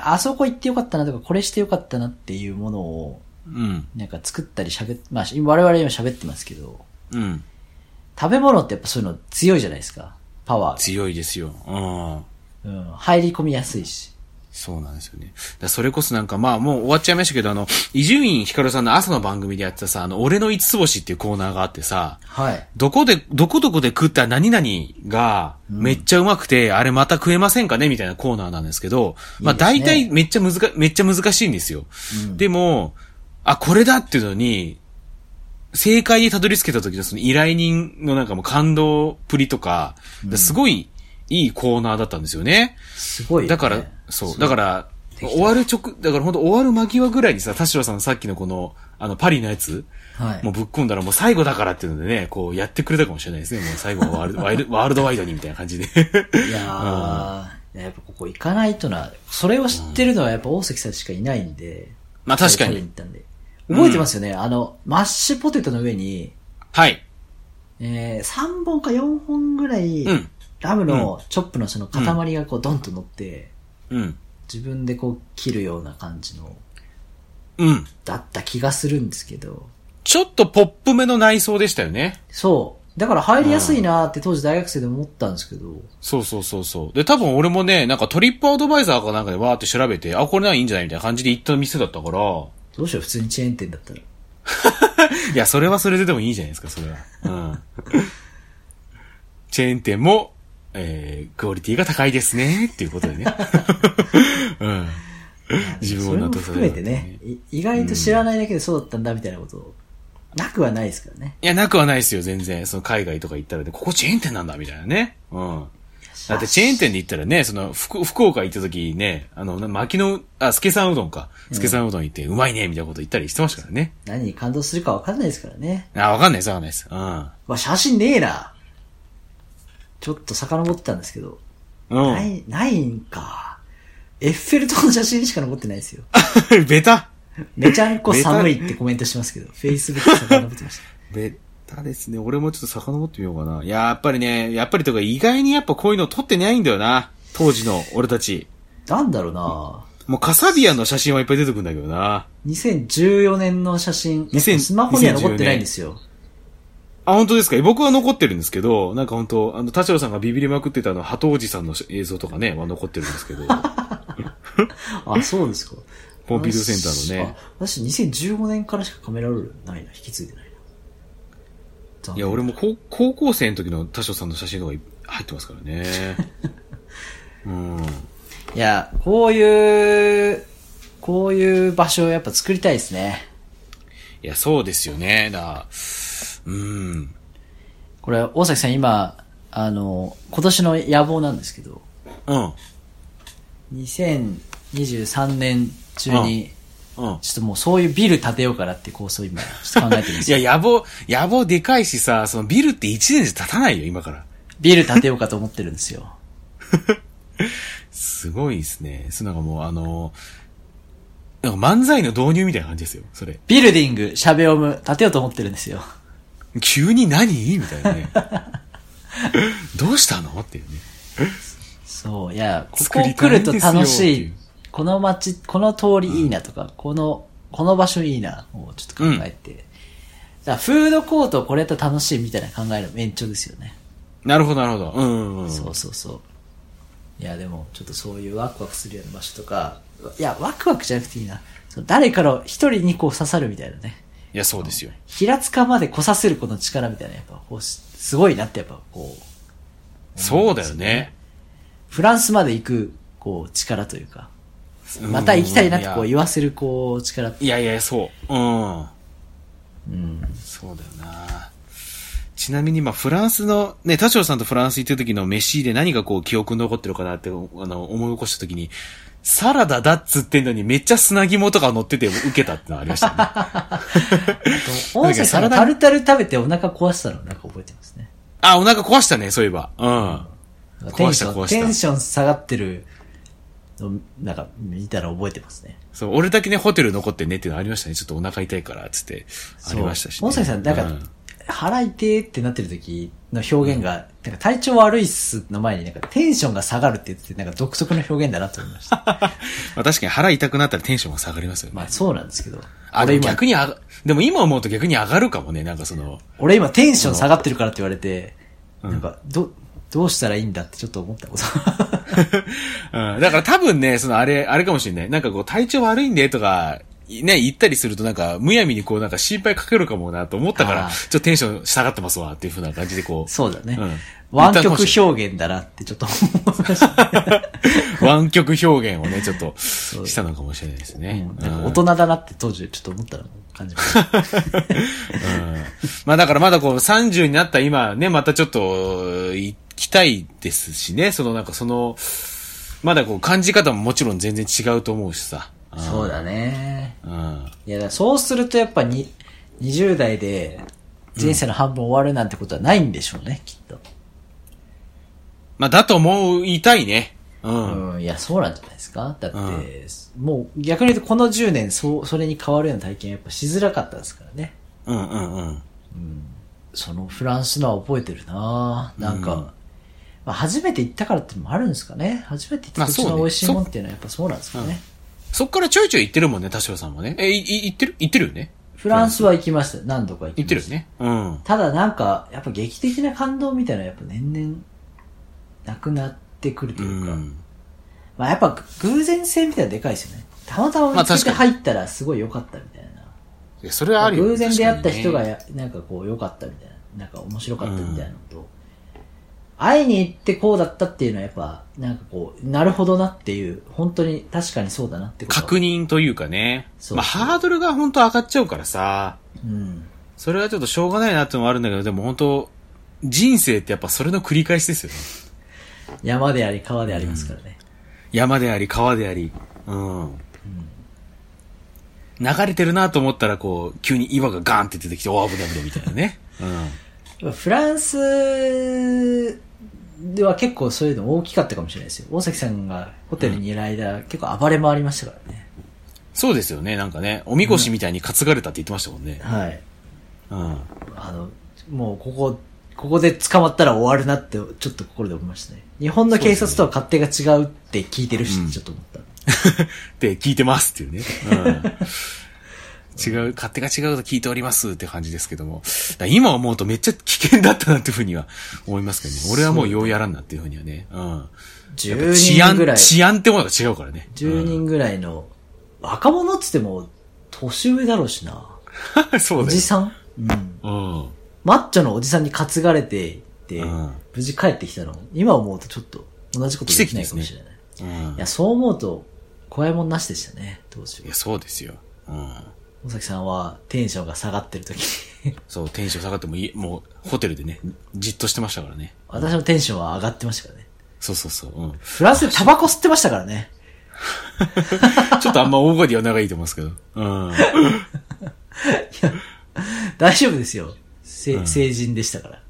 あそこ行ってよかったなとか、これしてよかったなっていうものを、うん。なんか作ったり喋っ、まあ、我々今喋ってますけど、うん。食べ物ってやっぱそういうの強いじゃないですか。パワー強いですよ。うん。が。うん。入り込みやすいし。そうなんですよね。だそれこそなんかまあもう終わっちゃいましたけど、あの、伊集院光さんの朝の番組でやってたさ、あの、俺の五つ星っていうコーナーがあってさ、はい。どこで、どこどこで食った何々がめっちゃうまくて、あれまた食えませんかね？みたいなコーナーなんですけど、まあ大体めっちゃ難か、めっちゃ難しいんですよ。でも、あ、これだっていうのに、正解にたどり着けた時のその依頼人のなんかもう感動っぷりとか、すごいいいコーナーだったんですよね。すごい、ね。だから、そう、だから、終わる直、だから本当終わる間際ぐらいにさ、田代さんのさっきのこの、あの、パリのやつ、はい。もうぶっ込んだらもう最後だからっていうのでね、こうやってくれたかもしれないですね。もう最後はワールドワイルワールドワイドにみたいな感じで。いやー、いややっぱここ行かないとな、それを知ってるのはやっぱ大関さんしかいないんで。まあ確かに。覚えてますよね、あの、マッシュポテトの上に、はい。えー、3本か4本ぐらい、うん。ラムのチョップのその塊がこうドンと乗って、うん。自分でこう切るような感じの、うん。だった気がするんですけど、ちょっとポップめの内装でしたよね。そう。だから入りやすいなーって当時大学生で思ったんですけど、そうそうそうそう。で、多分俺もね、なんかトリップアドバイザーかなんかでわーって調べて、あ、これならいいんじゃないみたいな感じで行った店だったから、どうしよう普通にチェーン店だったら。いや、それはそれででもいいじゃないですか、それは。うん。チェーン店も、えー、クオリティが高いですね、っていうことでね。うん。自分を納得させる含めてね、い意外と知らないだけでそうだったんだみたいなこと、なくはないですからね。いや、なくはないですよ、全然。その海外とか行ったらね、ここチェーン店なんだ、みたいなね。うん。だってチェーン店で行ったらね、その、福、福岡行った時ね、あの、な牧野、あ、助さんうどんか。助さんうどん行って、うまいね、みたいなこと言ったりしてましたからね。何に感動するかわかんないですからね。あ、わかんないです、わかんないです。うん。まあ、写真ねえな。ちょっと遡ってたんですけど。うん。ない、ないんか。エッフェル塔の写真しか残ってないですよ。ベタめちゃんこ寒いってコメントしてますけど、Facebook 遡ってました。ベタですね。俺もちょっと遡ってみようかな。いや、やっぱりね、やっぱりとか意外にやっぱこういうの撮ってないんだよな。当時の俺たち。なんだろうなもうカサビアンの写真はいっぱい出てくるんだけどな。2014年の写真。2000スマホには残ってないんですよ。あ、本当ですか？僕は残ってるんですけど、なんか本当あの、田代さんがビビりまくってたあの、鳩おじさんの映像とかね、は残ってるんですけど。あ、そうですか。ポンピドゥセンターのね。あ。私2015年からしかカメラロールないな。引き継いでないな。いや、俺も高高校生の時の田代さんの写真とかい入ってますからね。うん。いや、こういう、こういう場所をやっぱ作りたいですね。いや、そうですよね。だからうん。これ、大崎さん今、あの、今年の野望なんですけど、うん。2023年中に、うん。ちょっともうそういうビル建てようかなって構想今、ちょっと考えてるんですよ。いや、野望、野望でかいしさ、そのビルって1年じゃ経たないよ、今から。ビル建てようかと思ってるんですよ。すごいですね。そうなんかもう、あの、なんか漫才の導入みたいな感じですよ、それ。ビルディング、シャベオム、建てようと思ってるんですよ。急に何？みたいなね。どうしたの？っていうね。そう、いや、こ作こ来ると楽しい。この街、この通りいいなとか、この、この場所いいな、をちょっと考えて。だからフードコートこれやったら楽しいみたいな考えの延長ですよね。なるほど、なるほど。うんうんうん。そうそうそう。いや、でも、ちょっとそういうワクワクするような場所とか、いや、ワクワクじゃなくていいな。誰かの一人にこう刺さるみたいなね。いや、そうですよ。平塚まで来させるこの力みたいな、やっぱ、こうしすごいなってやっぱ、こう、そうだよね。フランスまで行く、こう、力というか、また行きたいなってこう言わせる、こう、力。いやいや、そう。うん。うん。そうだよな。ちなみに、まあ、フランスの、ね、田代さんとフランス行ってる時の飯で何がこう記憶に残ってるかなって、あの、思い起こした時に、サラダだっつってんのにめっちゃ砂肝とか乗ってて受けたってのありましたね。大崎さんがタルタル食べてお腹壊したのなんか覚えてますね。あ、お腹壊したね、そういえば。うん。テンション、壊したテンション下がってるの、なんか見たら覚えてますね。そう、俺だけね、ホテル残ってねっていうのありましたね。ちょっとお腹痛いから、つって。ありましたし、ね。大崎さん、なんか、うん腹痛いってなってる時の表現が、なんか体調悪いっすの前になんかテンションが下がるって言ってて、なんか独特の表現だなと思いました。まあ確かに腹痛くなったらテンションが下がりますよね。まあそうなんですけど。あ、でも逆にあが、でも今思うと逆に上がるかもね、なんかその、俺今テンション下がってるからって言われて、うんなんか、ど、どうしたらいいんだってちょっと思ったこと。うん、だから多分ね、そのあれ、あれかもしれない。なんかこう体調悪いんでとか、ね、言ったりするとなんか、むやみにこうなんか心配かけるかもなと思ったから、ちょっとテンション下がってますわっていう風な感じでこう、そうだね。うん湾曲表現だなってちょっと思いました。湾曲表現をね、ちょっとうしたのかもしれないですね。うん大人だなって当時ちょっと思ったのを感じました。うん まあだからまだこう30になった今ね、またちょっと行きたいですしね、そのなんかその、まだこう感じ方ももちろん全然違うと思うしさ。んそうだね。うん。いや、そうするとやっぱに、20代で人生の半分終わるなんてことはないんでしょうね、きっと。まあだと思いたいね。うん。うん、いや、そうなんじゃないですかだって、うんもう逆に言うとこの10年、そう、それに変わるような体験やっぱしづらかったですからね。うんうんうん。そのフランスのは覚えてるななんか、うんまあ、初めて行ったからってのもあるんですかね。初めて行った土の美味しいもんっていうのはやっぱそうなんですかね。そっからちょいちょい行ってるもんね、田代さんもね。え、いい行ってる？行ってるよね。フランスは行きました。何度か行きました。行ってるよね。うん。ただなんか、やっぱ劇的な感動みたいなのはやっぱ年々、なくなってくるとういうか。ん。まあやっぱ偶然性みたいなのでかいですよね。たまたま見つけてまあ確か入ったらすごい良かったみたいな。いやそれはあるよね。偶然出会った人がや、なんかこう良かったみたいな。なんか面白かったみたいなのと、会いに行ってこうだったっていうのはやっぱ、なんかこう、なるほどなっていう、本当に確かにそうだなってことは確認というかね。そうまあハードルが本当上がっちゃうからさ。うん。それはちょっとしょうがないなってのもあるんだけど、でも本当人生ってやっぱそれの繰り返しですよね。山であり川でありますからね。山であり、川であり。うん。流れてるなと思ったら、こう、急に岩がガーンって出てきて、おー危ない危ないみたいなね。うん。フランスでは結構そういうの大きかったかもしれないですよ。大崎さんがホテルにいる間、結構暴れ回りましたからね。そうですよね、なんかね。おみこしみたいに担がれたって言ってましたもんね。はい。うん。あの、もうここ、ここで捕まったら終わるなって、ちょっと心で思いましたね。日本の警察とは勝手が違うって聞いてるし、うんちょっと思った。って聞いてますっていうね。うん。違う、勝手が違うと聞いておりますって感じですけども。今思うとめっちゃ危険だったなっていうふうには思いますけどね。俺はもうようやらんなっていうふうにはね。うん。やっぱ治10人安ぐらい、治安ってものが違うからね。10人ぐらいの、若者っつっても、年上だろうしな。う んそうだよおじ。さん？うん。うん。マッチョのおじさんに担がれていって、うん無事帰ってきたの？今思うとちょっと同じことできないかもしれない。うんいや、そう思うと、怖いもんなしでしたね、当時い。や、そうですよ。うん。大崎さんはテンションが下がってる時に そう、テンション下がってもいい、もう、ホテルでね、じっとしてましたからね。私のテンションは上がってましたからね。そうそうそう。うん。フランスでタバコ吸ってましたからね。ちょっとあんま大声で言わないと思うんですけど。うん。大丈夫ですよ。せうん成人でしたから。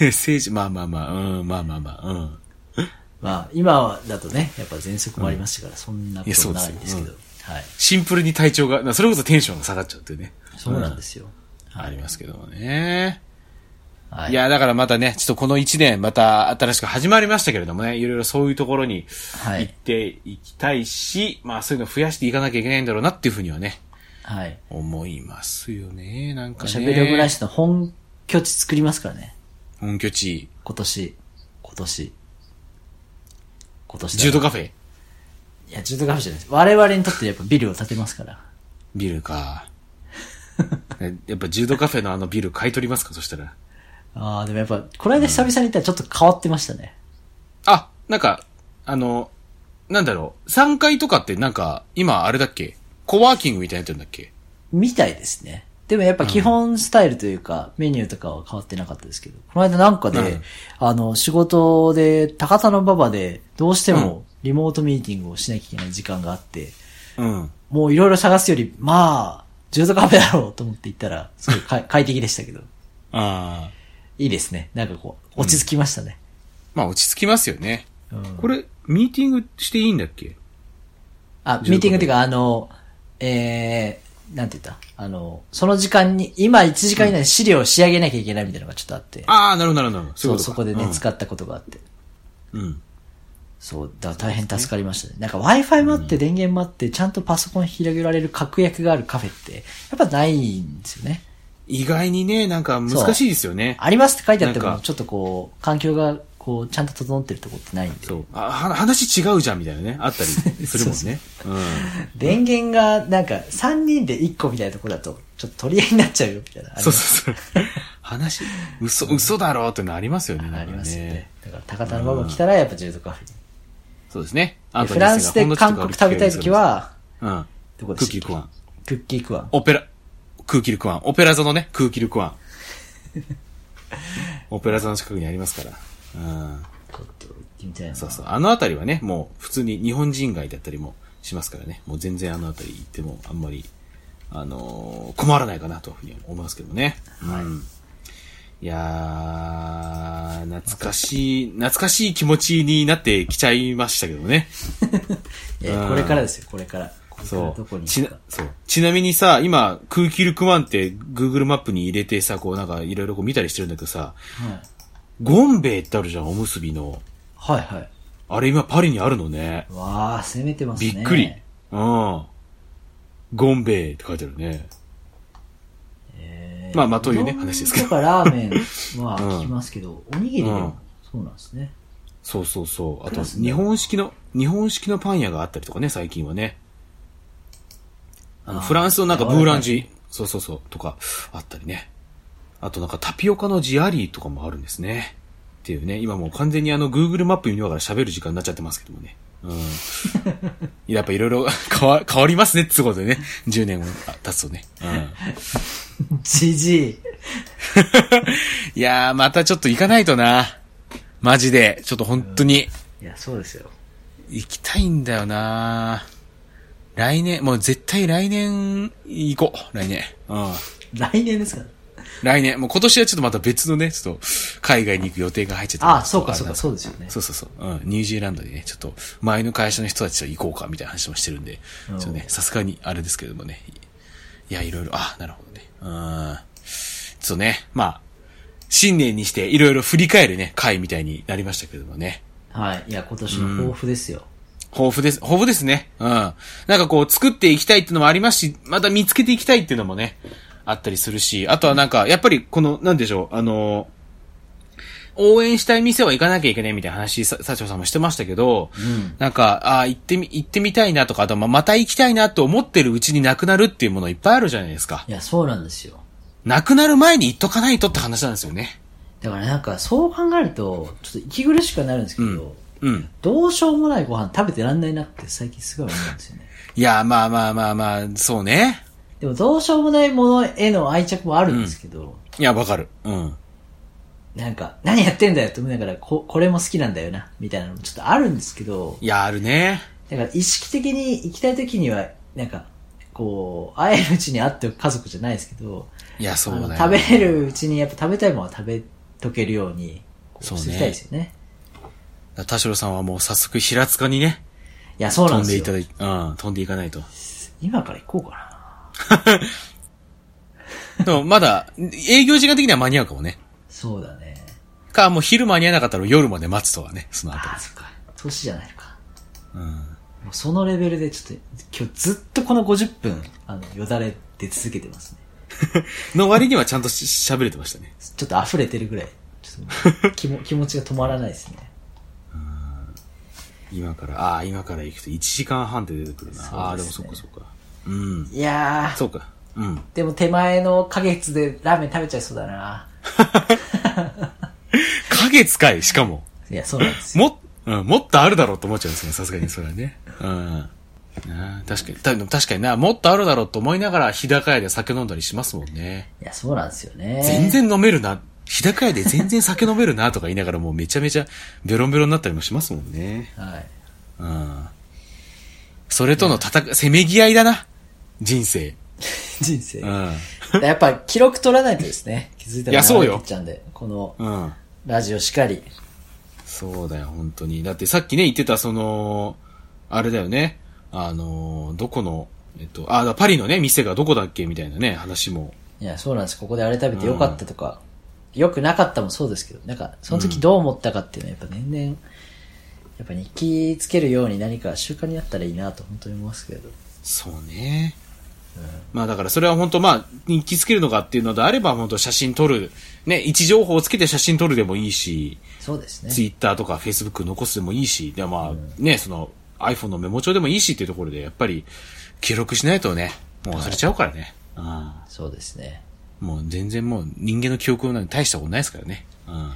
政治、まあまあまあ、うん、まあまあまあ、うん。まあ、今だとね、やっぱ喘息もありましたから、そんなこともないんですけど。はい。シンプルに体調が、それこそテンションが下がっちゃうっていうね。そうなんですよ。うん。ありますけどもね。はい。いや、だからまたね、ちょっとこの一年、また新しく始まりましたけれどもね、いろいろそういうところにはい行っていきたいし、まあそういうの増やしていかなきゃいけないんだろうなっていうふうにはね、はい。思いますよね。なんかね。おしゃべりオムライスの本拠地作りますからね。本拠地、今年。今年。今年だジュードカフェ、いや、ジュードカフェじゃないです。我々にとってやっぱビルを建てますから。ビルか。えやっぱジュードカフェのあのビル買い取りますか？そしたら。ああ、でもやっぱ、この間久々に行ったらちょっと変わってましたね。あ、なんか、あの、なんだろう、3階とかってなんか、今あれだっけ？コワーキングみたいになってるんだっけ？みたいですね。でもやっぱ基本スタイルというか、メニューとかは変わってなかったですけど、この間なんかで、うんあの、仕事で、高田の馬場で、どうしてもリモートミーティングをしなきゃいけない時間があって、うん。もういろいろ探すより、まあ、ジュートカフェだろうと思って行ったら、すごい快 快適でしたけど、ああ。いいですね。なんかこう、落ち着きましたね。まあ落ち着きますよね。うんこれ、ミーティングしていいんだっけ？あ、ミーティングっていうか、あの、えー、なんて言った？あの、その時間に、今1時間以内に資料を仕上げなきゃいけないみたいなのがちょっとあって、ああ、なるほど、なるほど。そう、そこでね、うん使ったことがあって。うん。そう、だ大変助かりましたね。なんか Wi-Fi もあって電源もあって、ちゃんとパソコン広げられる確約があるカフェって、やっぱないんですよね。意外にね、なんか難しいですよね。ありますって書いてあっても、なんかちょっとこう、環境が、こう、ちゃんと整ってるとこってないんで。そう。あ、は話違うじゃんみたいなね。あったり するもんね。電源が、なんか、3人で1個みたいなとこだと、ちょっと取り合いになっちゃうよ、みたいな。うん。そうそうそう。話、嘘、嘘だろうってのありますよね。ありますよねね。。だから、高田の馬場来たら、やっぱジュートカフェに。そうですね。でフランスで韓国食べたいとき、は、うん。どこでクッキークワン。クッキークワン。オペラ、空気ルクワン。オペラ座のね、空気ルクワン。オペラ座の近くにありますから。うん。ちょっと行ってみたいな。そうそう。あのあたりはね、もう普通に日本人街だったりもしますからね。もう全然あのあたり行ってもあんまり、あのー困らないかなというふうに思いますけどね。うん。いやー、懐かしい、懐かしい気持ちになってきちゃいましたけどね。えーこれからですよ、これから。そう。ちな。ちなみにさ、今、空気ルクワンって Google マップに入れてさ、こうなんかいろいろこう見たりしてるんだけどさ、はいゴンベイってあるじゃん、おむすびの。はいはい。あれ今パリにあるのね。わあ、攻めてますね。びっくり。うん。ゴンベイって書いてあるね。えーまあまあというね話ですけどとかラーメンは聞きますけど、おにぎりもそうなんですね。そうそうそう。あと、日本式の、日本式のパン屋があったりとかね、最近はね。あの、フランスのなんかブーランジ、そうそうそう、とか、あったりね。あとなんかタピオカのジアリーとかもあるんですね。っていうね、今もう完全にあの、Google マップ見ながら喋る時間になっちゃってますけどもね。うん。やっぱいろいろ変わ、変わりますねってことでね。10年経つとね。うん。じじい。いやー、またちょっと行かないとな。マジで。ちょっと本当に。いや、そうですよ。行きたいんだよな来年、もう絶対来年行こう。来年。うん。来年ですか？来年。もう今年はちょっとまた別のね、ちょっと海外に行く予定が入っちゃってああ、そうかそうか、うそうですよね。そうそうそう。うん。ニュージーランドにね、ちょっと前の会社の人たちと行こうかみたいな話もしてるんで、ちうんょっとね、さすがにあれですけどもね。いや、いろいろ、あ、なるほどね。うん。ちょっとね、まあ、新年にしていろいろ振り返るね、回みたいになりましたけどもね。はい。いや、今年の抱負ですよ。豊富です。豊富ですね。うん。なんかこう、作っていきたいっていうのもありますし、また見つけていきたいっていうのもね、あったりするし、あとはなんか、やっぱりこの、なんでしょう、あの、応援したい店は行かなきゃいけないみたいな話、さ、社長さんもしてましたけど、うん。なんか、ああ、行ってみ、行ってみたいなとか、あと、まあ、また行きたいなと思ってるうちになくなるっていうものいっぱいあるじゃないですか。いや、そうなんですよ。なくなる前に行っとかないとって話なんですよね。だからなんか、そう考えると、ちょっと息苦しくなるんですけど、うんうん。どうしようもないご飯食べてらんないなって最近すごい思うんですよね。いや、まあまあまあまあ、そうね。でもどうしようもないものへの愛着もあるんですけど、いや、わかる。うん。なんか、何やってんだよって思いながら、こ、これも好きなんだよな、みたいなのもちょっとあるんですけど、いや、あるね。だから意識的に行きたい時には、なんか、こう、会えるうちに会っておく家族じゃないですけど、いや、そうだよ。あの食べれるうちにやっぱ食べたいものは食べとけるように、こうそうねしていきたいですよね。田代さんはもう早速平塚にね、いや、そうな飛んんでよ。ですいただいて、うん、飛んでいかないと。今から行こうかな。でもまだ、営業時間的には間に合うかもね。そうだね。か、もう昼間に合わなかったら夜まで待つとかね、そのあたああ、そっか。年じゃないのか。り。うん。もうそのレベルでちょっと、今日ずっとこの50分、あの、よだれ出続けてますね。の割にはちゃんとし喋れてましたね。ちょっと溢れてるぐらい、ちょっと 気も気持ちが止まらないですね。今から、ああ、今から行くと1時間半で出てくるな。ああ、でもそっかそっか。うん。いやー、そうか。うん。でも手前の花月でラーメン食べちゃいそうだな。影月かい、しかも。いや、そうなんですよ。も、うん、もっとあるだろうと思っちゃうんですよ、さすがにそれはね。うん。確かに、た確かにな、もっとあるだろうと思いながら、日高屋で酒飲んだりしますもんね。いや、そうなんですよね。全然飲めるな。日高屋で全然酒飲めるなとか言いながらもうめちゃめちゃベロンベロンになったりもしますもんね。はい。うん。それとの戦、せめぎ合いだな。人生。人生。うん。やっぱ記録取らないとですね。気づいたらいやそうよ流れてっちゃうんで、このうん。ラジオしかり。そうだよ、本当に。だってさっきね、言ってた、その、あれだよね。あの、どこの、えっと、あ、だパリのね、店がどこだっけみたいなね、話も。いや、そうなんです。ここであれ食べてよかったとか、良くなかったもそうですけど、なんか、その時どう思ったかっていうのはやっぱ年々、やっぱ日記つけるように何か習慣になったらいいなと本当に思いますけど。そうね。まあだからそれは本当まあ、日記つけるのかっていうのであれば本当写真撮る。ね、位置情報をつけて写真撮るでもいいし、そうですね。ツイッターとかフェイスブック残すでもいいし、でまあ、ね、その iPhone のメモ帳でもいいしっていうところで、やっぱり記録しないとね、もう忘れちゃうからね。うん。そうですね。もう全然もう人間の記憶なんて大したことないですからね。うん。っ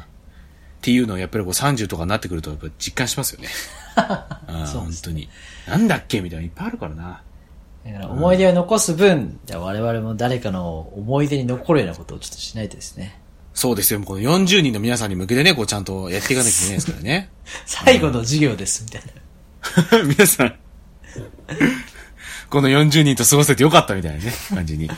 ていうのをやっぱりこう30とかになってくるとやっぱ実感しますよね。うん、本当に。なんだっけみたいなのいっぱいあるからな。だから思い出を残す分、じゃあ我々も誰かの思い出に残るようなことをちょっとしないとですね。そうですよ。この40人の皆さんに向けてね、こうちゃんとやっていかなきゃいけないですからね。最後の授業です、みたいな。皆さん、この40人と過ごせてよかったみたいなね、感じに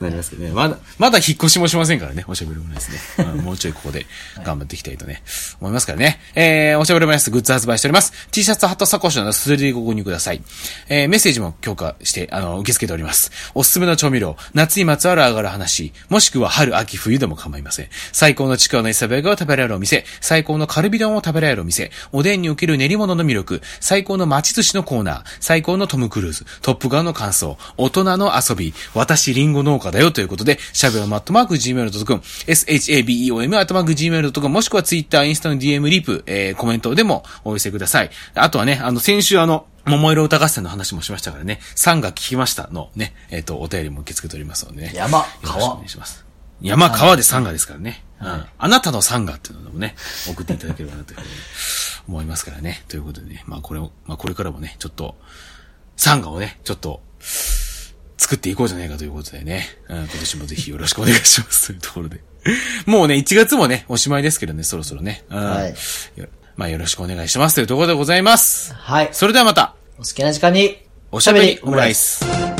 なりますけどね。まだ、まだ引っ越しもしませんからね、おしゃべりもですね。うんもうちょいここで頑張っていきたいとね、思いますからね。えー、おしゃべりもやすグッズ発売しております。T シャツ、ハット、サコッシュなど、すでにご購入ください。えー、メッセージも強化して、あの、受け付けております。おすすめの調味料、夏にまつわる上がる話、もしくは春、秋、冬でも構いません。最高のちくわの磯辺がを食べられるお店、最高のカルビ丼を食べられるお店、おでんにおける練り物の魅力、最高の町寿司のコーナー、最高のトム・クルーズ、トップガンの感想、大人の遊び、私リンゴ農家だよということで、シャベオマットマーク Gmail.com、shabeom アットマーク Gmail.com、もしくは Twitter、インスタの DM リプ、えー、コメントでもお寄せください。あとはね、あの、先週あの、桃色歌合戦の話もしましたからね、3が聞きましたのね、えっ、と、お便りも受け付けておりますのでね。山よろしくお川願いします。山、川でサンガですからね。うん。あなたのサンガっていうのもね、送っていただければなというふうに思いますからね。ということでね、まあこれを、まあこれからもね、ちょっと、サンガをね、ちょっと、作っていこうじゃないかということでね、うん、今年もぜひよろしくお願いしますというところで。もうね、1月もね、おしまいですけどね、そろそろね。うん。はいよまあよろしくお願いしますというところでございます。はい。それではまた、お好きな時間に、おしゃべりオムライス。